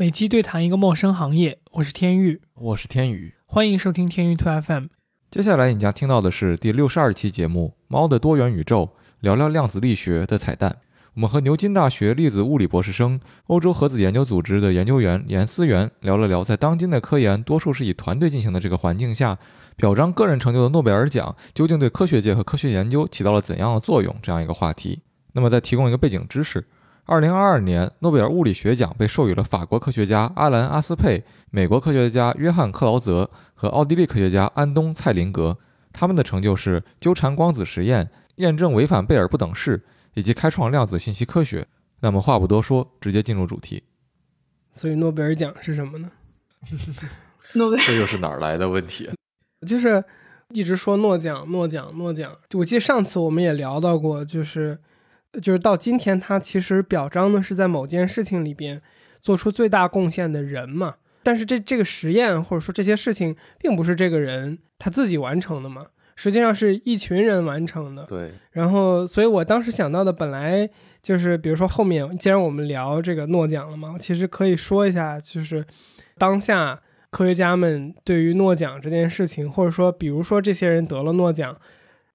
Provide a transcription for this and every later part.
每期对谈一个陌生行业，我是天宇，我是天宇，欢迎收听天宇 Two FM。接下来你将听到的是第六十二期节目《猫的多元宇宙》，聊聊量子力学的彩蛋。我们和牛津大学粒子物理博士生、欧洲核子研究组织的研究员严思源聊了聊，在当今的科研多数是以团队进行的这个环境下，表彰个人成就的诺贝尔奖究竟对科学界和科学研究起到了怎样的作用？这样一个话题。那么再提供一个背景知识。二零二二年，诺贝尔物理学奖被授予了法国科学家阿兰·阿斯佩、美国科学家约翰·克劳泽和奥地利科学家安东·蔡林格。他们的成就是纠缠光子实验、验证违反贝尔不等式以及开创量子信息科学。那么话不多说，直接进入主题。所以诺贝尔奖是什么呢？诺贝尔这又是哪儿来的问题？就是一直说诺奖、诺奖、诺奖。我记得上次我们也聊到过，就是。就是到今天，他其实表彰的是在某件事情里边做出最大贡献的人嘛。但是这这个实验或者说这些事情，并不是这个人他自己完成的嘛，实际上是一群人完成的。对。然后，所以我当时想到的本来就是，比如说后面既然我们聊这个诺奖了嘛，其实可以说一下，就是当下科学家们对于诺奖这件事情，或者说比如说这些人得了诺奖，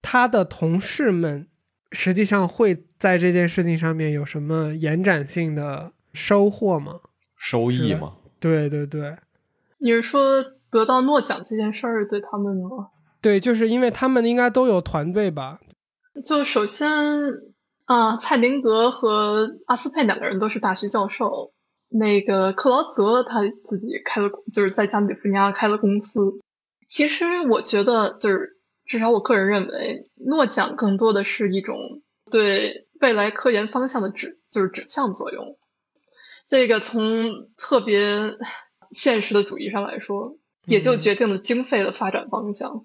他的同事们。实际上会在这件事情上面有什么延展性的收获吗？收益吗？对对对，你是说得到诺奖这件事儿对他们吗？对，就是因为他们应该都有团队吧。就首先啊，蔡林格和阿斯佩两个人都是大学教授，那个克劳泽他自己开了，就是在加利福尼亚开了公司。其实我觉得就是。至少我个人认为，诺奖更多的是一种对未来科研方向的指，就是指向作用。这个从特别现实的主义上来说，也就决定了经费的发展方向，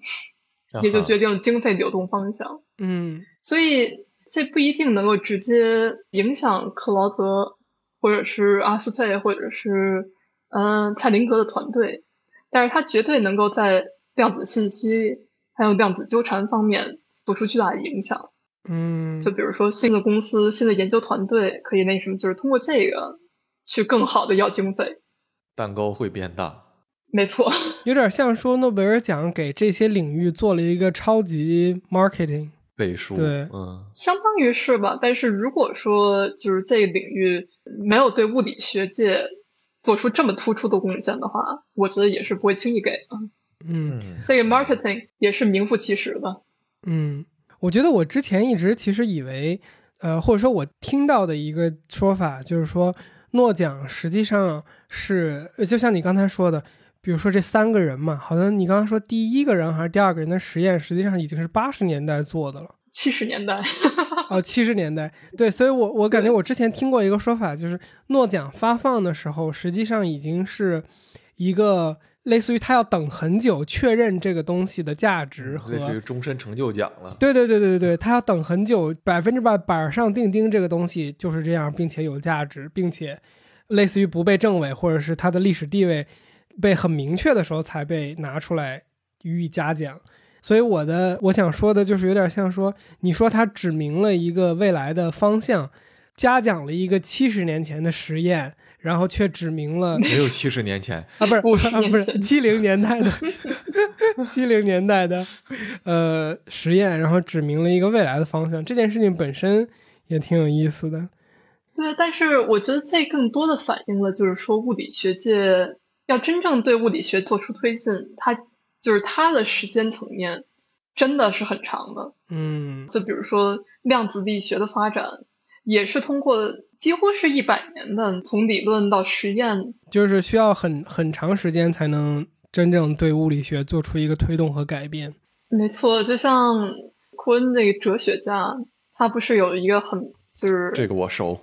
也就决定了经费流动方向。嗯，所以这不一定能够直接影响克劳泽，或者是阿斯佩，或者是嗯蔡林格的团队，但是他绝对能够在量子信息。还有量子纠缠方面做出巨大的影响，嗯，就比如说新的公司、新的研究团队可以那什么，就是通过这个去更好的要经费，蛋糕会变大。没错，有点像说诺贝尔奖给这些领域做了一个超级 marketing 背书，对，嗯，相当于是吧。但是如果说就是这个领域没有对物理学界做出这么突出的贡献的话，我觉得也是不会轻易给的。嗯，所以 marketing 也是名副其实的。嗯，我觉得我之前一直其实以为，呃，或者说我听到的一个说法就是说，诺奖实际上是就像你刚才说的，比如说这三个人嘛，好像你刚刚说第一个人还是第二个人的实验，实际上已经是八十年代做的了。七十年代，哦，七十年代，对，所以我我感觉我之前听过一个说法，就是诺奖发放的时候，实际上已经是一个。类似于他要等很久确认这个东西的价值和类似于终身成就奖了。对对对对对他要等很久，百分之百板上钉钉，这个东西就是这样，并且有价值，并且类似于不被证伪，或者是它的历史地位被很明确的时候才被拿出来予以嘉奖。所以我的我想说的就是有点像说，你说他指明了一个未来的方向，嘉奖了一个七十年前的实验。然后却指明了没有七十年前啊，不是不是七零年代的 七零年代的呃实验，然后指明了一个未来的方向。这件事情本身也挺有意思的。对，但是我觉得这更多的反映了，就是说物理学界要真正对物理学做出推进，它就是它的时间层面真的是很长的。嗯，就比如说量子力学的发展。也是通过几乎是一百年的从理论到实验，就是需要很很长时间才能真正对物理学做出一个推动和改变。没错，就像库恩那个哲学家，他不是有一个很就是这个我熟，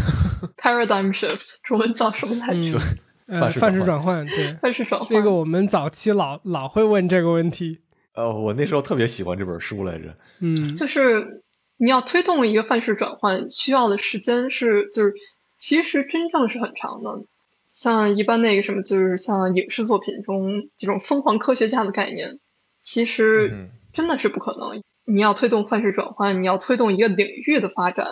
paradigm shift，中文叫什么来着？呃，范式转换，对，范式转换。这个我们早期老老会问这个问题。呃，我那时候特别喜欢这本书来着。嗯，就是。你要推动一个范式转换，需要的时间是，就是其实真正是很长的。像一般那个什么，就是像影视作品中这种疯狂科学家的概念，其实真的是不可能。你要推动范式转换，你要推动一个领域的发展，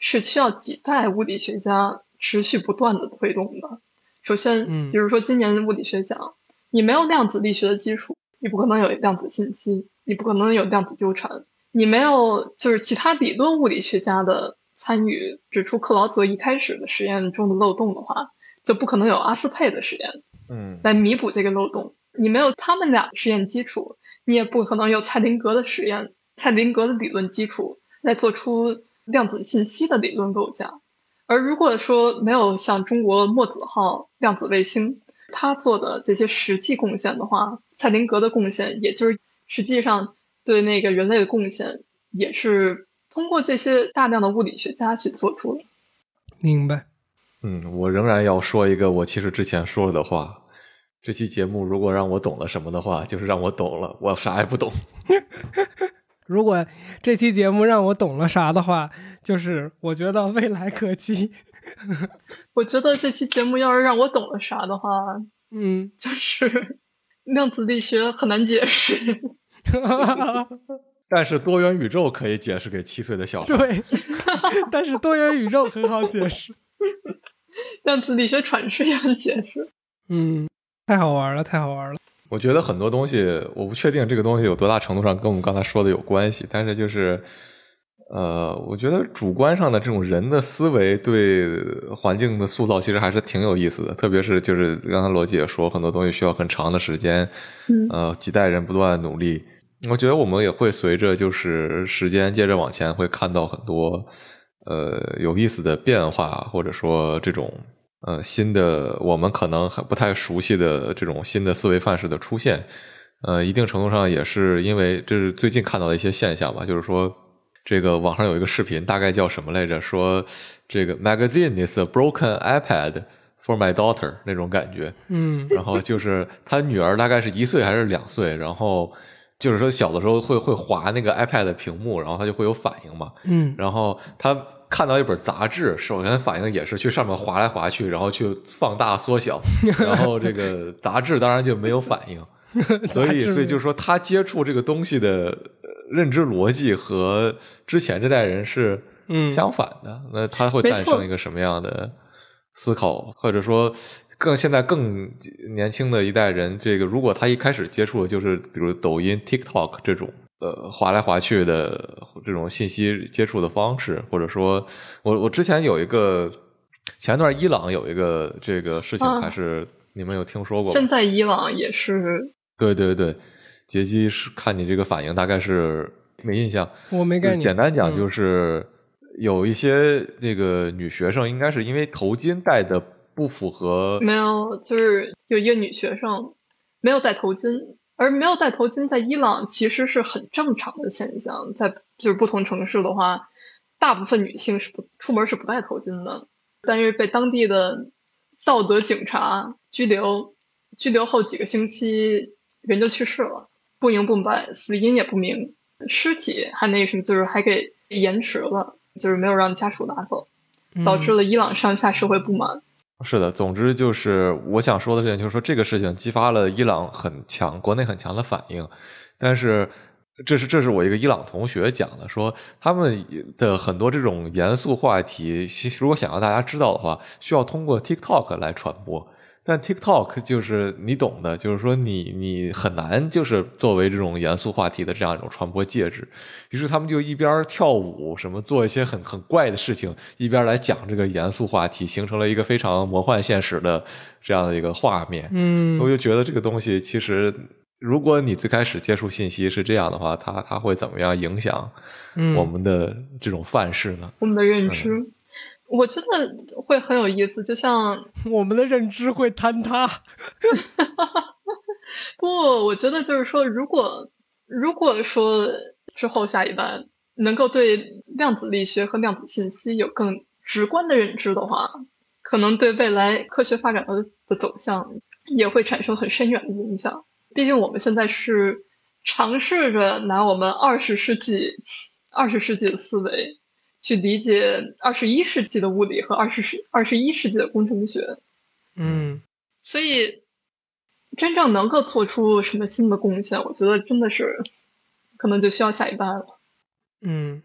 是需要几代物理学家持续不断的推动的。首先，嗯比如说今年的物理学奖，你没有量子力学的基础，你不可能有量子信息，你不可能有量子纠缠，你没有就是其他理论物理学家的参与，指出克劳泽一开始的实验中的漏洞的话，就不可能有阿斯佩的实验嗯来弥补这个漏洞。你没有他们俩实验基础，你也不可能有蔡林格的实验、蔡林格的理论基础来做出量子信息的理论构架。而如果说没有像中国墨子号量子卫星，他做的这些实际贡献的话，蔡林格的贡献，也就是实际上对那个人类的贡献，也是通过这些大量的物理学家去做出的。明白。嗯，我仍然要说一个我其实之前说了的话。这期节目如果让我懂了什么的话，就是让我懂了，我啥也不懂。如果这期节目让我懂了啥的话，就是我觉得未来可期。我觉得这期节目要是让我懂了啥的话，嗯，就是 量子力学很难解释。但是多元宇宙可以解释给七岁的小孩。对，但是多元宇宙很好解释。像子力学阐释一样解释。嗯，太好玩了，太好玩了。我觉得很多东西，我不确定这个东西有多大程度上跟我们刚才说的有关系，但是就是，呃，我觉得主观上的这种人的思维对环境的塑造其实还是挺有意思的，特别是就是刚才罗姐也说，很多东西需要很长的时间，嗯呃，几代人不断努力。我觉得我们也会随着就是时间接着往前，会看到很多呃有意思的变化，或者说这种呃新的我们可能还不太熟悉的这种新的思维范式的出现。呃，一定程度上也是因为这是最近看到的一些现象吧，就是说这个网上有一个视频，大概叫什么来着？说这个 magazine is a broken iPad for my daughter 那种感觉。嗯然后就是他女儿大概是一岁还是两岁，然后就是说小的时候会会划那个 iPad 的屏幕，然后他就会有反应嘛。嗯然后他看到一本杂志，首先反应也是去上面划来划去，然后去放大缩小，然后这个杂志当然就没有反应。所以，所以就是说，他接触这个东西的呃认知逻辑和之前这代人是嗯相反的。那他会诞生一个什么样的思考，或者说更现在更年轻的一代人，这个如果他一开始接触的就是比如抖音、TikTok 这种呃划来划去的这种信息接触的方式，或者说我我之前有一个前段伊朗有一个这个事情，啊还是你们有听说过吗？现在伊朗也是，对对对，杰基是看你这个反应，大概是没印象。我没概念。简单讲，嗯就是有一些那个女学生，应该是因为头巾戴的不符合，没有，就是有一个女学生没有戴头巾，而没有戴头巾在伊朗其实是很正常的现象，在就是不同城市的话，大部分女性是不出门是不戴头巾的，但是被当地的道德警察拘留，拘留后几个星期人就去世了，不明不白，死因也不明，尸体还那什么，就是还给延迟了，就是没有让家属拿走，导致嗯了伊朗上下社会不满。是的。总之就是我想说的事情，就是说这个事情激发了伊朗很强、国内很强的反应，但是。这是这是我一个伊朗同学讲的，说他们的很多这种严肃话题，如果想要大家知道的话，需要通过 TikTok 来传播。但 TikTok 就是你懂的，就是说你你很难就是作为这种严肃话题的这样一种传播介质。于是他们就一边跳舞，什么做一些很很怪的事情，一边来讲这个严肃话题，形成了一个非常魔幻现实的这样的一个画面。嗯我就觉得这个东西其实，如果你最开始接触信息是这样的话，它它会怎么样影响嗯我们的这种范式呢？我们的认知，我觉得会很有意思。就像 我们的认知会坍塌。不，我觉得就是说，如果如果说之后下一代能够对量子力学和量子信息有更直观的认知的话，可能对未来科学发展的的走向也会产生很深远的影响。毕竟我们现在是尝试着拿我们二十世纪二十世纪的思维去理解二十一世纪的物理和二十世二十一世纪的工程学，嗯所以真正能够做出什么新的贡献，我觉得真的是可能就需要下一代了。嗯，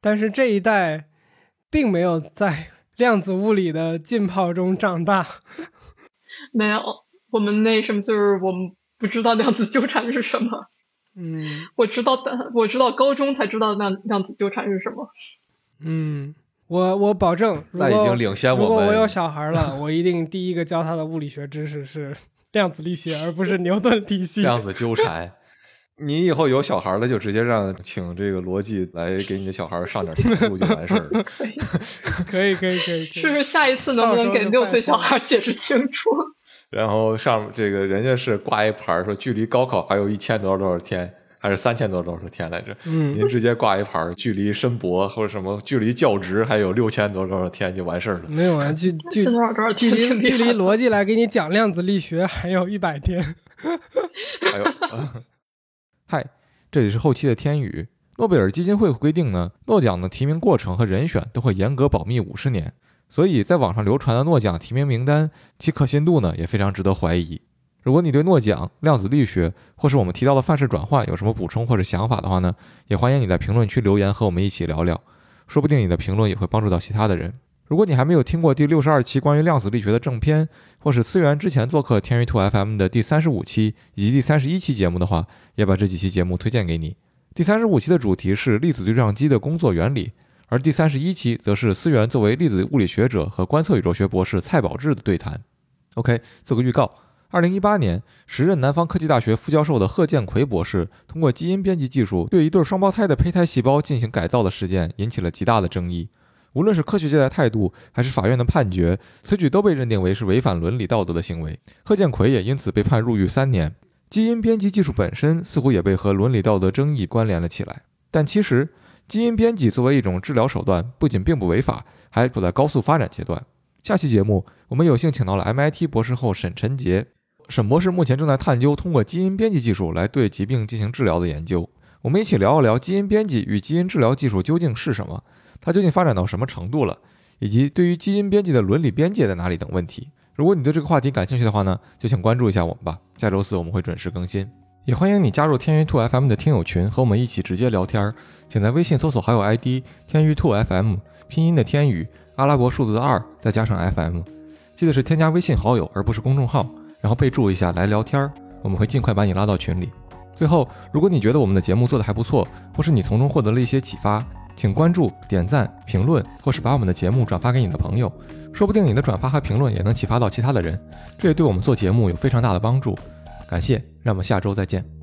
但是这一代并没有在量子物理的浸泡中长大。没有，我们那什么就是我们不知道量子纠缠是什么。嗯我知道的，我知道高中才知道量量子纠缠是什么。嗯，我我保证，那已经领先我们如果我有小孩了，我一定第一个教他的物理学知识是量子力学，而不是牛顿体系。量子纠缠。你以后有小孩了，就直接让请这个逻辑来给你的小孩上点天路就完事儿了。可以，可以可以可以，可以试试下一次能不能给六岁小孩解释清楚。然后上这个人家是挂一牌儿说距离高考还有一千多少多少天，还是三千多少多少天来着？嗯您直接挂一牌儿距离申博或者什么距离教职还有六千多少多少天就完事儿了。没有啊，距 距多少多少距离距离逻辑来给你讲量子力学还有一百天。还有，嗨，这里是后期的天宇。诺贝尔基金会规定呢，诺奖的提名过程和人选都会严格保密五十年，所以在网上流传的诺奖提名名单，其可信度呢也非常值得怀疑。如果你对诺奖、量子力学或是我们提到的范式转换有什么补充或者想法的话呢，也欢迎你在评论区留言和我们一起聊聊，说不定你的评论也会帮助到其他的人。如果你还没有听过第六十二期关于量子力学的正片，或是思源之前做客天娱兔 FM 的第三十五期以及第三十一期节目的话，也把这几期节目推荐给你。第三十五期的主题是粒子对撞机的工作原理，而第三十一期则是思源作为粒子物理学者和观测宇宙学博士蔡宝志的对谈。OK，做个预告。二零一八年，时任南方科技大学副教授的贺建奎博士通过基因编辑技术对一对双胞胎的胚胎细胞进行改造的事件引起了极大的争议。无论是科学界的态度，还是法院的判决，此举都被认定为是违反伦理道德的行为。贺建奎也因此被判入狱三年。基因编辑技术本身似乎也被和伦理道德争议关联了起来。但其实，基因编辑作为一种治疗手段，不仅并不违法，还处在高速发展阶段。下期节目，我们有幸请到了 MIT 博士后沈晨杰。沈博士目前正在探究通过基因编辑技术来对疾病进行治疗的研究。我们一起聊一聊基因编辑与基因治疗技术究竟是什么，它究竟发展到什么程度了，以及对于基因编辑的伦理边界在哪里等问题。如果你对这个话题感兴趣的话呢，就请关注一下我们吧。下周四我们会准时更新，也欢迎你加入天娱兔 FM 的听友群，和我们一起直接聊天。请在微信搜索好友 ID 天娱兔 FM，拼音的天宇，阿拉伯数字的二，再加上 FM。记得是添加微信好友，而不是公众号，然后备注一下来聊天儿，我们会尽快把你拉到群里。最后，如果你觉得我们的节目做得还不错，或是你从中获得了一些启发，请关注、点赞、评论，或是把我们的节目转发给你的朋友，说不定你的转发和评论也能启发到其他的人，这也对我们做节目有非常大的帮助。感谢，让我们下周再见。